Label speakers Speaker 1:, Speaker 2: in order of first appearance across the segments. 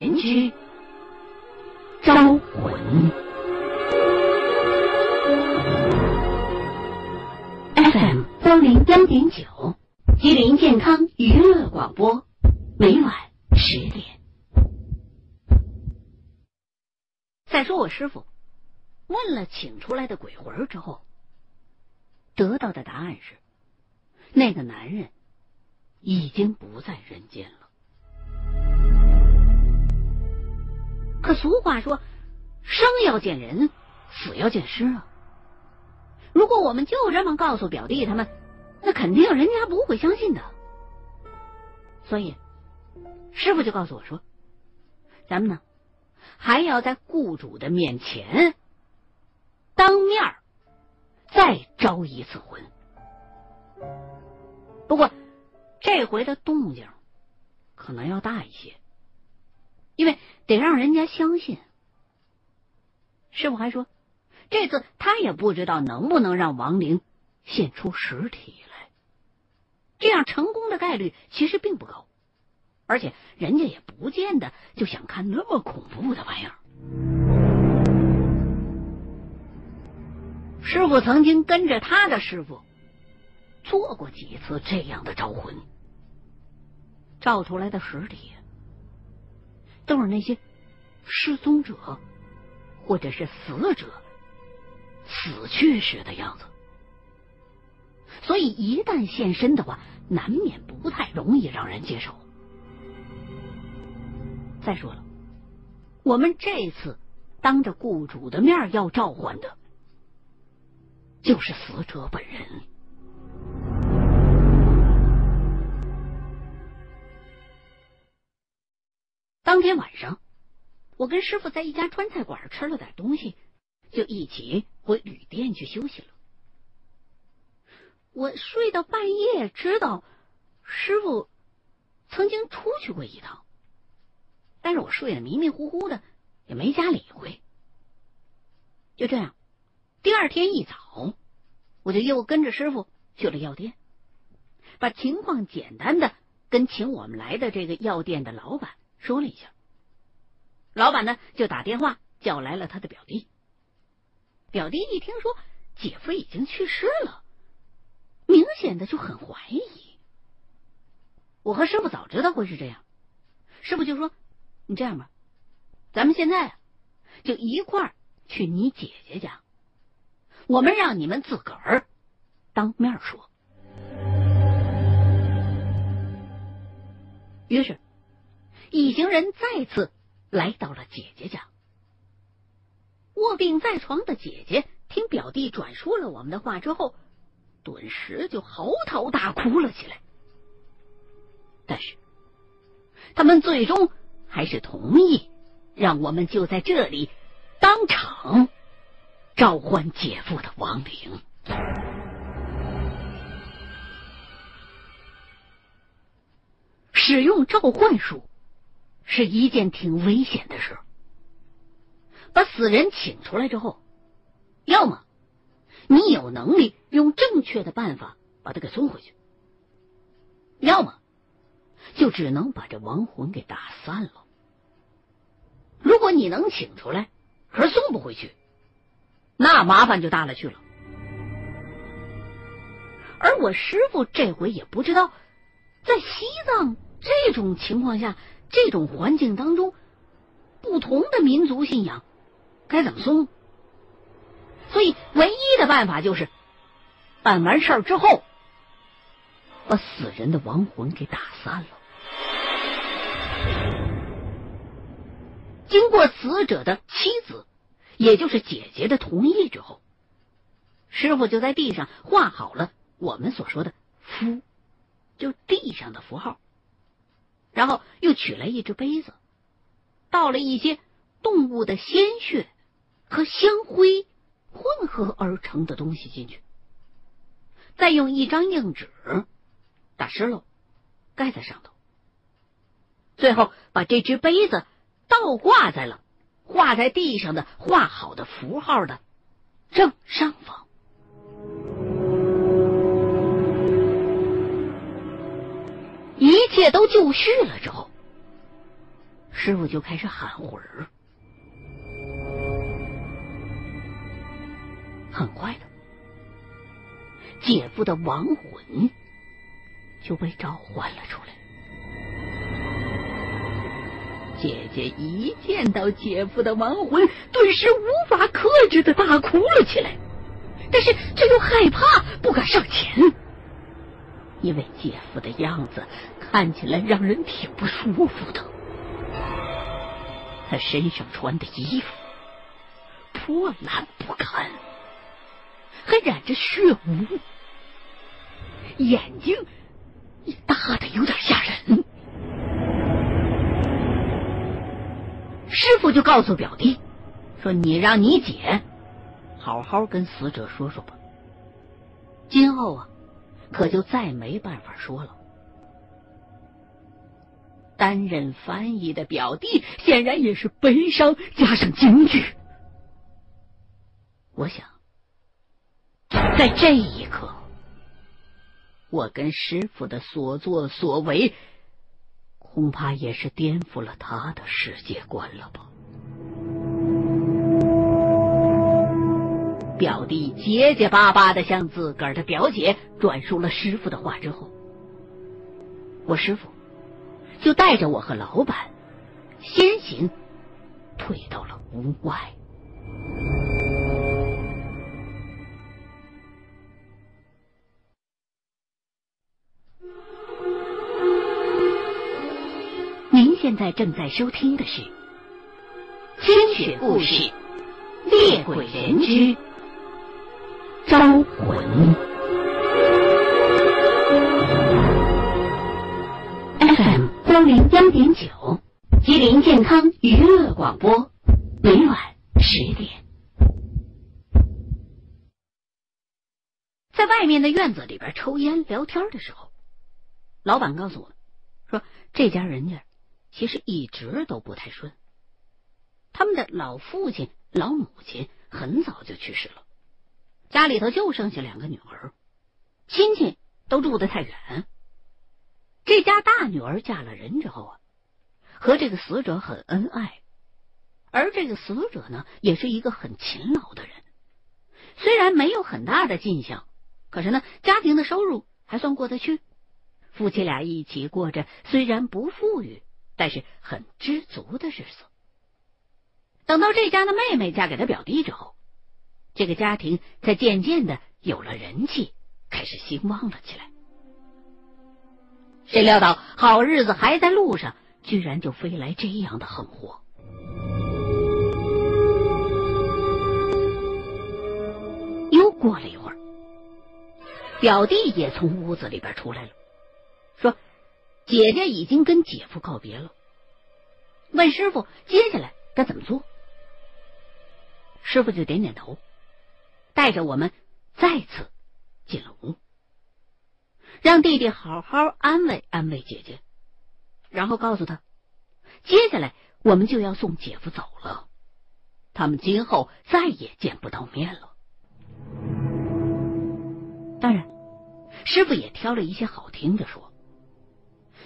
Speaker 1: 人之招魂，FM 三零幺点九，吉林健康娱乐广播，每晚十点。再说我师傅问了请出来的鬼魂之后，得到的答案是，那个男人已经不在人间了。可俗话说，生要见人，死要见尸啊。如果我们就这么告诉表弟他们，那肯定人家不会相信的。所以，师傅就告诉我说：“咱们呢，还要在雇主的面前当面再招一次魂。不过，这回的动静可能要大一些。”因为得让人家相信，师傅还说，这次他也不知道能不能让亡灵现出实体来，这样成功的概率其实并不高，而且人家也不见得就想看那么恐怖的玩意儿。师傅曾经跟着他的师傅做过几次这样的招魂，照出来的实体。都是那些失踪者或者是死者死去时的样子，所以一旦现身的话，难免不太容易让人接受。再说了，我们这次当着雇主的面要召唤的，就是死者本人。当天晚上，我跟师傅在一家川菜馆吃了点东西，就一起回旅店去休息了。我睡到半夜，知道师傅曾经出去过一趟，但是我睡得迷迷糊糊的，也没加理会。就这样，第二天一早，我就又跟着师傅去了药店，把情况简单的跟请我们来的这个药店的老板。说了一下，老板呢就打电话叫来了他的表弟。表弟一听说姐夫已经去世了，明显的就很怀疑。我和师傅早知道会是这样，师傅就说：“你这样吧，咱们现在就一块儿去你姐姐家，我们让你们自个儿当面说。”于是。一行人再次来到了姐姐家。卧病在床的姐姐听表弟转述了我们的话之后，顿时就嚎啕大哭了起来。但是，他们最终还是同意让我们就在这里当场召唤姐夫的亡灵。使用召唤术。是一件挺危险的事。把死人请出来之后，要么你有能力用正确的办法把他给送回去，要么就只能把这亡魂给打散了。如果你能请出来，可是送不回去，那麻烦就大了去了。而我师傅这回也不知道，在西藏这种情况下。这种环境当中，不同的民族信仰该怎么送？所以唯一的办法就是办完事儿之后，把死人的亡魂给打散了。经过死者的妻子，也就是姐姐的同意之后，师傅就在地上画好了我们所说的符，就地上的符号。然后又取来一只杯子，倒了一些动物的鲜血和香灰混合而成的东西进去，再用一张硬纸打湿了，盖在上头。最后把这只杯子倒挂在了画在地上的画好的符号的正上方。一切都就绪了之后，师傅就开始喊魂儿。很快的，姐夫的亡魂就被召唤了出来。姐姐一见到姐夫的亡魂，顿时无法克制的大哭了起来，但是却又害怕，不敢上前，因为姐夫的样子看起来让人挺不舒服的。他身上穿的衣服破烂不堪，还染着血污，眼睛也大的有点吓人。师傅就告诉表弟说：“你让你姐好好跟死者说说吧，今后啊，可就再没办法说了。”担任翻译的表弟显然也是悲伤加上惊惧。我想，在这一刻，我跟师傅的所作所为，恐怕也是颠覆了他的世界观了吧。表弟结结巴巴的向自个儿的表姐转述了师傅的话之后，我师傅。就带着我和老板先行退到了屋外。您现在正在收听的是《清雪故事·猎鬼人之招魂》。幺零幺点九，吉林健康娱乐广播，每晚十点。在外面的院子里边抽烟聊天的时候，老板告诉我说，这家人家其实一直都不太顺。他们的老父亲、老母亲很早就去世了，家里头就剩下两个女儿，亲戚都住得太远。这家大女儿嫁了人之后啊，和这个死者很恩爱，而这个死者呢，也是一个很勤劳的人。虽然没有很大的进项，可是呢，家庭的收入还算过得去。夫妻俩一起过着虽然不富裕，但是很知足的日子。等到这家的妹妹嫁给他表弟之后，这个家庭才渐渐的有了人气，开始兴旺了起来。谁料到好日子还在路上，居然就飞来这样的横祸。又过了一会儿，表弟也从屋子里边出来了，说：“姐姐已经跟姐夫告别了。”问师傅：“接下来该怎么做？”师傅就点点头，带着我们再次进了屋。让弟弟好好安慰安慰姐姐，然后告诉他，接下来我们就要送姐夫走了，他们今后再也见不到面了。当然，师傅也挑了一些好听的说，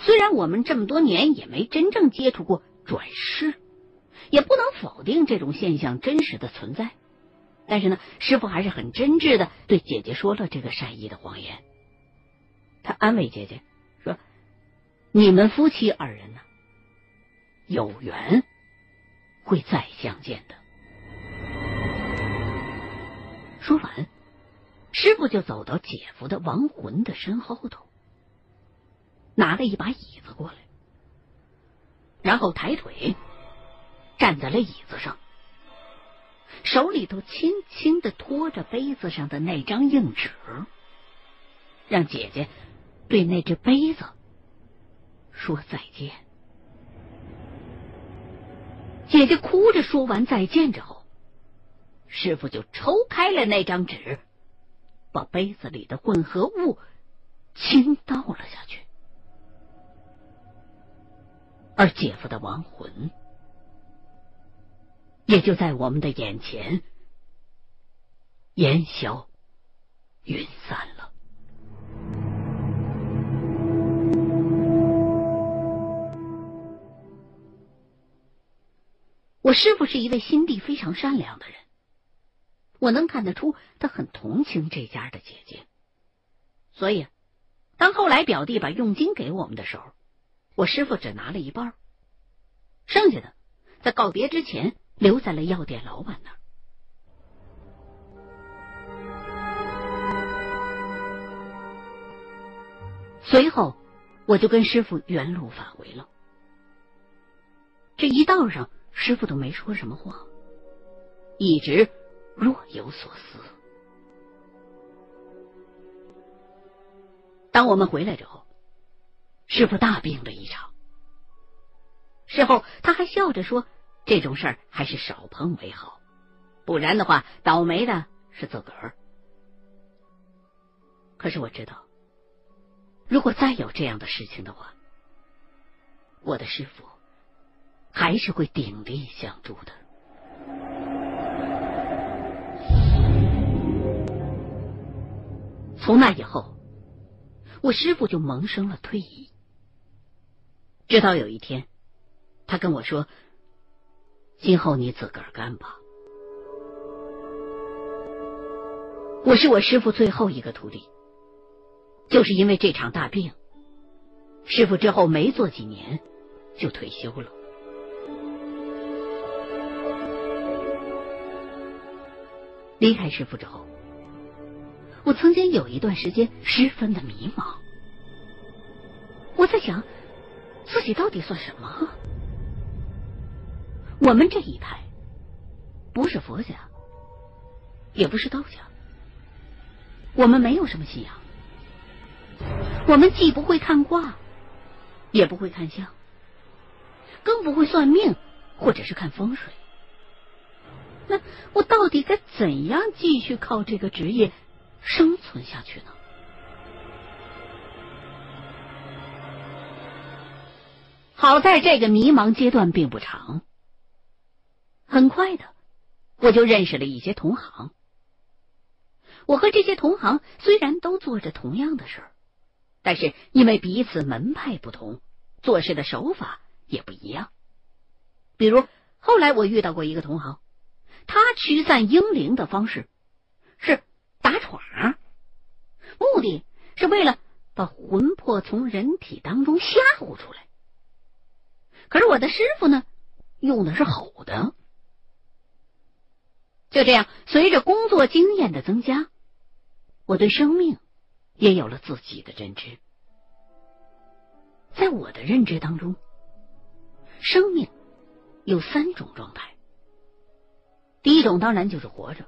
Speaker 1: 虽然我们这么多年也没真正接触过转世，也不能否定这种现象真实的存在，但是呢，师傅还是很真挚的对姐姐说了这个善意的谎言。他安慰姐姐说：“你们夫妻二人呢，有缘会再相见的。”说完，师傅就走到姐夫的亡魂的身后头，拿了一把椅子过来，然后抬腿站在了椅子上，手里头轻轻的托着杯子上的那张硬纸，让姐姐。对那只杯子说再见。姐姐哭着说完再见之后，师傅就抽开了那张纸，把杯子里的混合物倾倒了下去，而姐夫的亡魂也就在我们的眼前烟消云散了。我师傅是一位心地非常善良的人，我能看得出他很同情这家的姐姐。所以，当后来表弟把佣金给我们的时候，我师傅只拿了一半，剩下的在告别之前留在了药店老板那儿。随后，我就跟师傅原路返回了。这一道上，师傅都没说什么话，一直若有所思。当我们回来之后，师傅大病了一场。事后他还笑着说：“这种事儿还是少碰为好，不然的话，倒霉的是自个儿。”可是我知道。如果再有这样的事情的话，我的师傅还是会鼎力相助的。从那以后，我师傅就萌生了退意。直到有一天，他跟我说：“今后你自个儿干吧。”我是我师傅最后一个徒弟。就是因为这场大病，师傅之后没做几年就退休了。离开师傅之后，我曾经有一段时间十分的迷茫。我在想，自己到底算什么？我们这一派不是佛家，也不是道家，我们没有什么信仰。我们既不会看卦，也不会看相，更不会算命，或者是看风水。那我到底该怎样继续靠这个职业生存下去呢？好在这个迷茫阶段并不长，很快的我就认识了一些同行。我和这些同行虽然都做着同样的事儿。但是因为彼此门派不同，做事的手法也不一样。比如后来我遇到过一个同行，他驱散婴灵的方式是打闯，目的是为了把魂魄从人体当中吓唬出来。可是我的师傅呢，用的是吼的。就这样，随着工作经验的增加，我对生命。也有了自己的认知，在我的认知当中，生命有三种状态。第一种当然就是活着，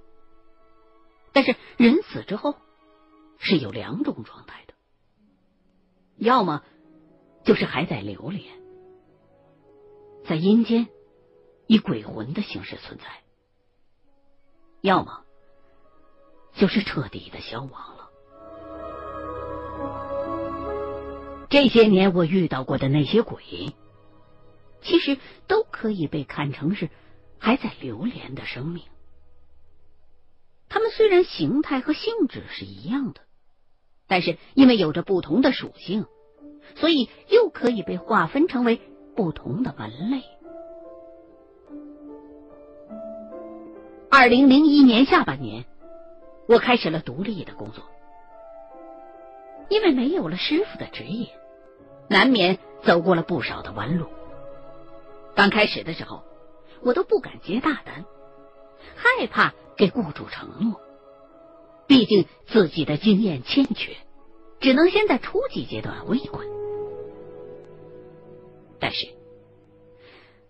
Speaker 1: 但是人死之后是有两种状态的，要么就是还在流连，在阴间以鬼魂的形式存在，要么就是彻底的消亡了。这些年我遇到过的那些鬼，其实都可以被看成是还在流连的生命。他们虽然形态和性质是一样的，但是因为有着不同的属性，所以又可以被划分成为不同的门类。二零零一年下半年，我开始了独立的工作，因为没有了师傅的职业。难免走过了不少的弯路。刚开始的时候，我都不敢接大单，害怕给雇主承诺。毕竟自己的经验欠缺，只能先在初级阶段混一混。但是，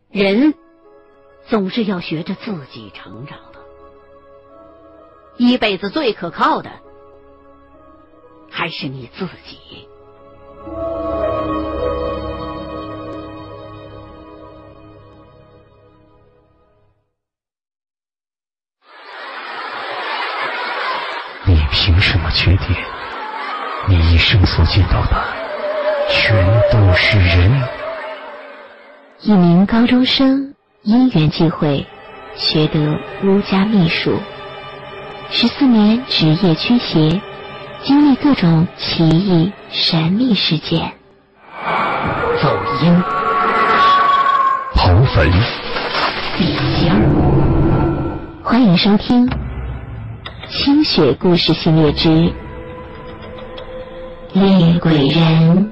Speaker 1: 人总是要学着自己成长。一辈子最可靠的，还是你自己。
Speaker 2: 你凭什么决定你一生所见到的全都是人？
Speaker 3: 一名高中生因缘际会学得巫家秘术，十四年职业驱邪，经历各种奇异神秘事件。
Speaker 2: 走阴、刨坟、
Speaker 1: 第七二，
Speaker 3: 欢迎收听《清雪故事系列之猎鬼人》。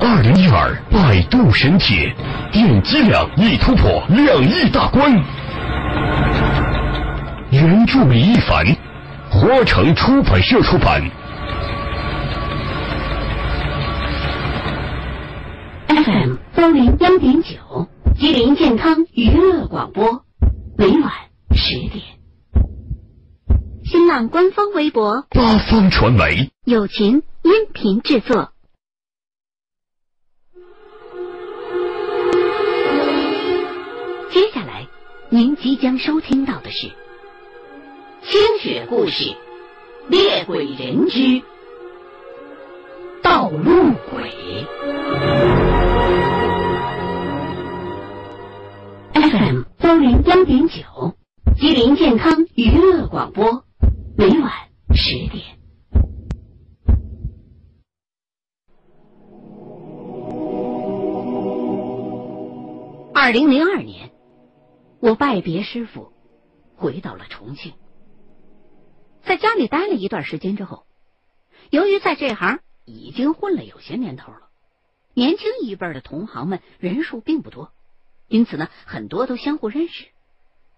Speaker 2: 二零一二百度神帖，点击量已突破两亿大关。原著李一凡，花城出版社出版。
Speaker 1: FM 三零幺点九，吉林健康娱乐广播，每晚十点。新浪官方微博
Speaker 2: 八方传媒，
Speaker 1: 友情音频制作。接下来，您即将收听到的是《清雪故事：猎鬼人之道路鬼》。FM 三零幺点九，吉林健康娱乐广播，每晚十点。二零零二年，我拜别师傅，回到了重庆。在家里待了一段时间之后，由于在这行已经混了有些年头了，年轻一辈的同行们人数并不多。因此呢，很多都相互认识，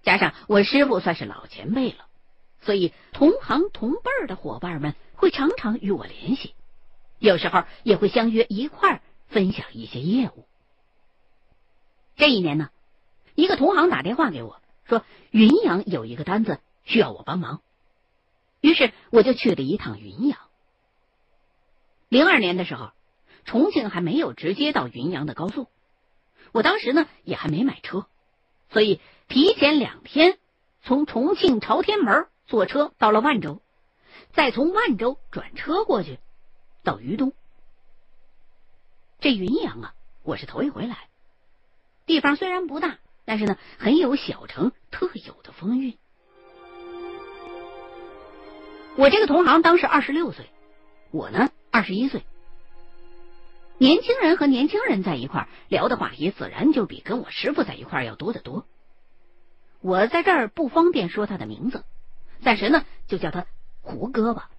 Speaker 1: 加上我师傅算是老前辈了，所以同行同辈的伙伴们会常常与我联系，有时候也会相约一块儿分享一些业务。这一年呢，一个同行打电话给我说，云阳有一个单子需要我帮忙，于是我就去了一趟云阳。零二年的时候，重庆还没有直接到云阳的高速。我当时呢也还没买车，所以提前两天从重庆朝天门坐车到了万州，再从万州转车过去到于东。这云阳啊，我是头一回来，地方虽然不大，但是呢很有小城特有的风韵。我这个同行当时二十六岁，我呢二十一岁。年轻人和年轻人在一块儿聊的话题，自然就比跟我师傅在一块儿要多得多。我在这儿不方便说他的名字，暂时呢就叫他胡哥吧。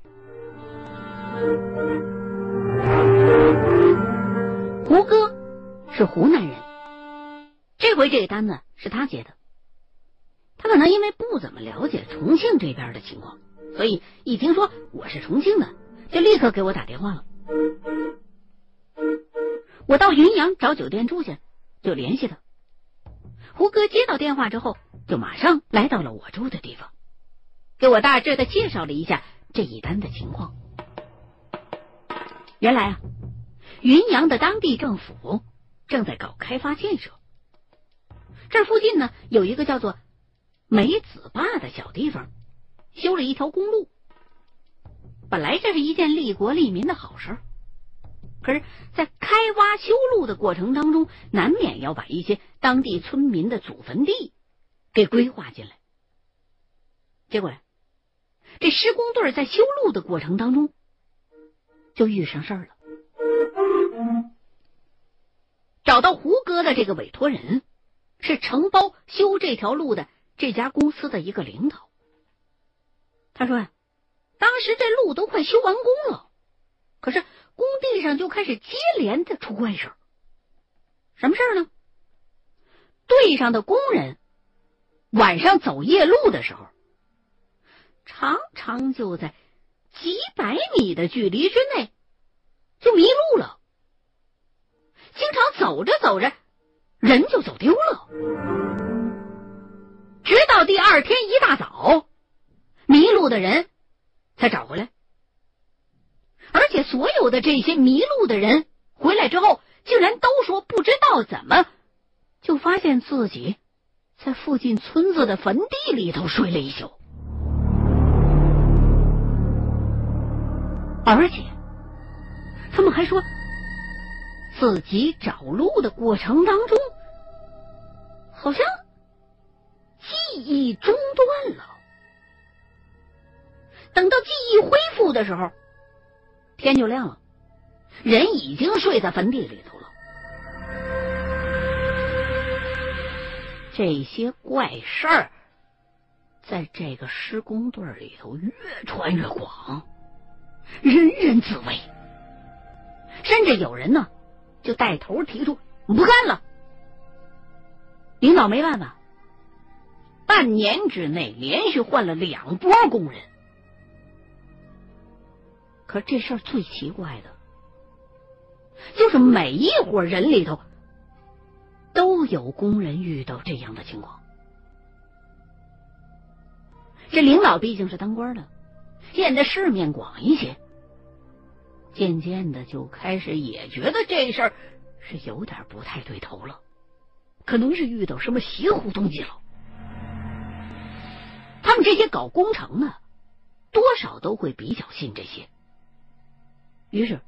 Speaker 1: 胡哥是湖南人，这回这个单子是他接的。他可能因为不怎么了解重庆这边的情况，所以一听说我是重庆的，就立刻给我打电话了。我到云阳找酒店住去，就联系他。胡哥接到电话之后，就马上来到了我住的地方，给我大致的介绍了一下这一单的情况。原来啊，云阳的当地政府正在搞开发建设，这附近呢有一个叫做梅子坝的小地方，修了一条公路。本来这是一件利国利民的好事。可是，在开挖修路的过程当中，难免要把一些当地村民的祖坟地给规划进来。结果，这施工队在修路的过程当中就遇上事儿了。找到胡歌的这个委托人是承包修这条路的这家公司的一个领导。他说，当时这路都快修完工了，可是。工地上就开始接连的出怪事什么事儿呢？队上的工人晚上走夜路的时候，常常就在几百米的距离之内就迷路了，经常走着走着人就走丢了，直到第二天一大早，迷路的人才找回来。而且所有的这些迷路的人回来之后，竟然都说不知道怎么就发现自己在附近村子的坟地里头睡了一宿，而且他们还说自己找路的过程当中，好像记忆中断了。等到记忆恢复的时候，天就亮了，人已经睡在坟地里头了。这些怪事儿在这个施工队里头越传越广，人人自危，甚至有人呢就带头提出不干了。领导没办法，半年之内连续换了两波工人。可这事儿最奇怪的，就是每一伙人里头。都有工人遇到这样的情况。这领导毕竟是当官的，见的世面广一些，渐渐的就开始也觉得这事儿是有点不太对头了，可能是遇到什么邪乎东西了。他们这些搞工程的，多少都会比较信这些，于是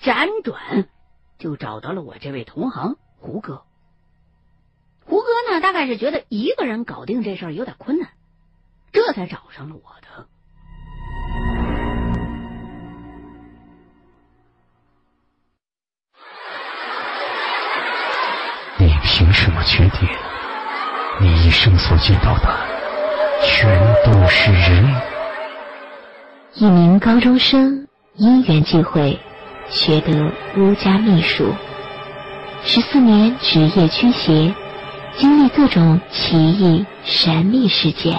Speaker 1: 辗转就找到了我这位同行。胡哥，胡哥呢？大概是觉得一个人搞定这事儿有点困难，这才找上了我的。
Speaker 2: 你凭什么确定？你一生所见到的全都是人？
Speaker 3: 一名高中生因缘际会，学得巫家秘术。十四年职业驱邪，经历各种奇异神秘事件。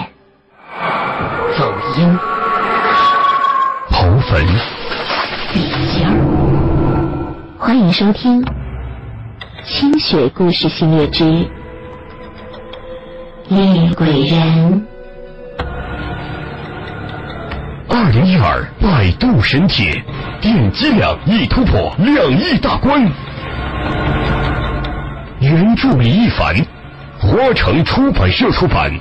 Speaker 1: 走阴、
Speaker 2: 刨坟、
Speaker 1: 笔仙儿。
Speaker 3: 欢迎收听《清雪故事系列之猎鬼人》。
Speaker 2: 二零一二百度神帖，点击量已突破两亿大关。原著李一凡，花城出版社出版。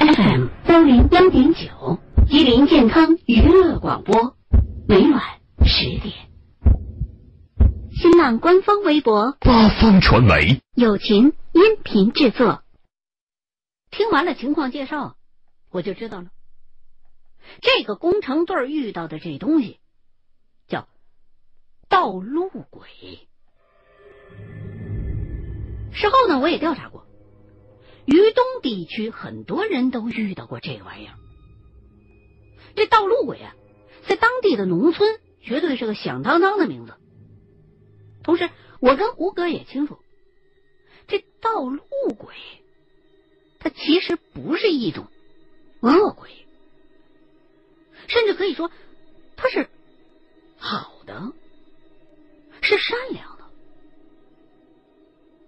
Speaker 1: FM 幺零幺点九，吉林健康娱乐广播，每晚十点。新浪官方微博
Speaker 2: 八方传媒
Speaker 3: 友情音频制作。
Speaker 1: 听完了情况介绍，我就知道了，这个工程队遇到的这东西。叫道路鬼。事后呢，我也调查过，渝东地区很多人都遇到过这玩意儿。这道路鬼啊，在当地的农村绝对是个响当当的名字。同时，我跟胡哥也清楚，这道路鬼，它其实不是一种恶鬼，甚至可以说，它是好的。是善良的，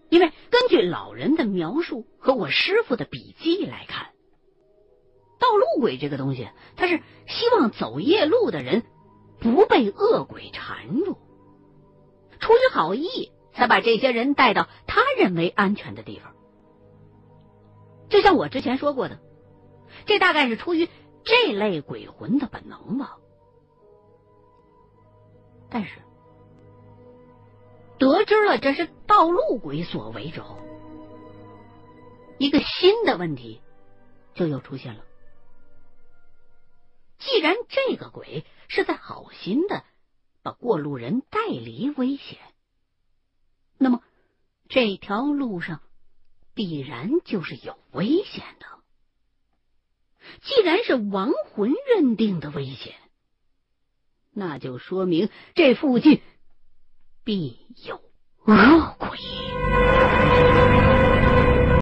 Speaker 1: 因为根据老人的描述和我师傅的笔记来看，道路鬼这个东西，他是希望走夜路的人不被恶鬼缠住，出于好意才把这些人带到他认为安全的地方。就像我之前说过的，这大概是出于这类鬼魂的本能吧。但是。得知了这是道路鬼所为之后，一个新的问题就又出现了。既然这个鬼是在好心的把过路人带离危险，那么这条路上必然就是有危险的。既然是亡魂认定的危险那就说明这附近必有恶鬼。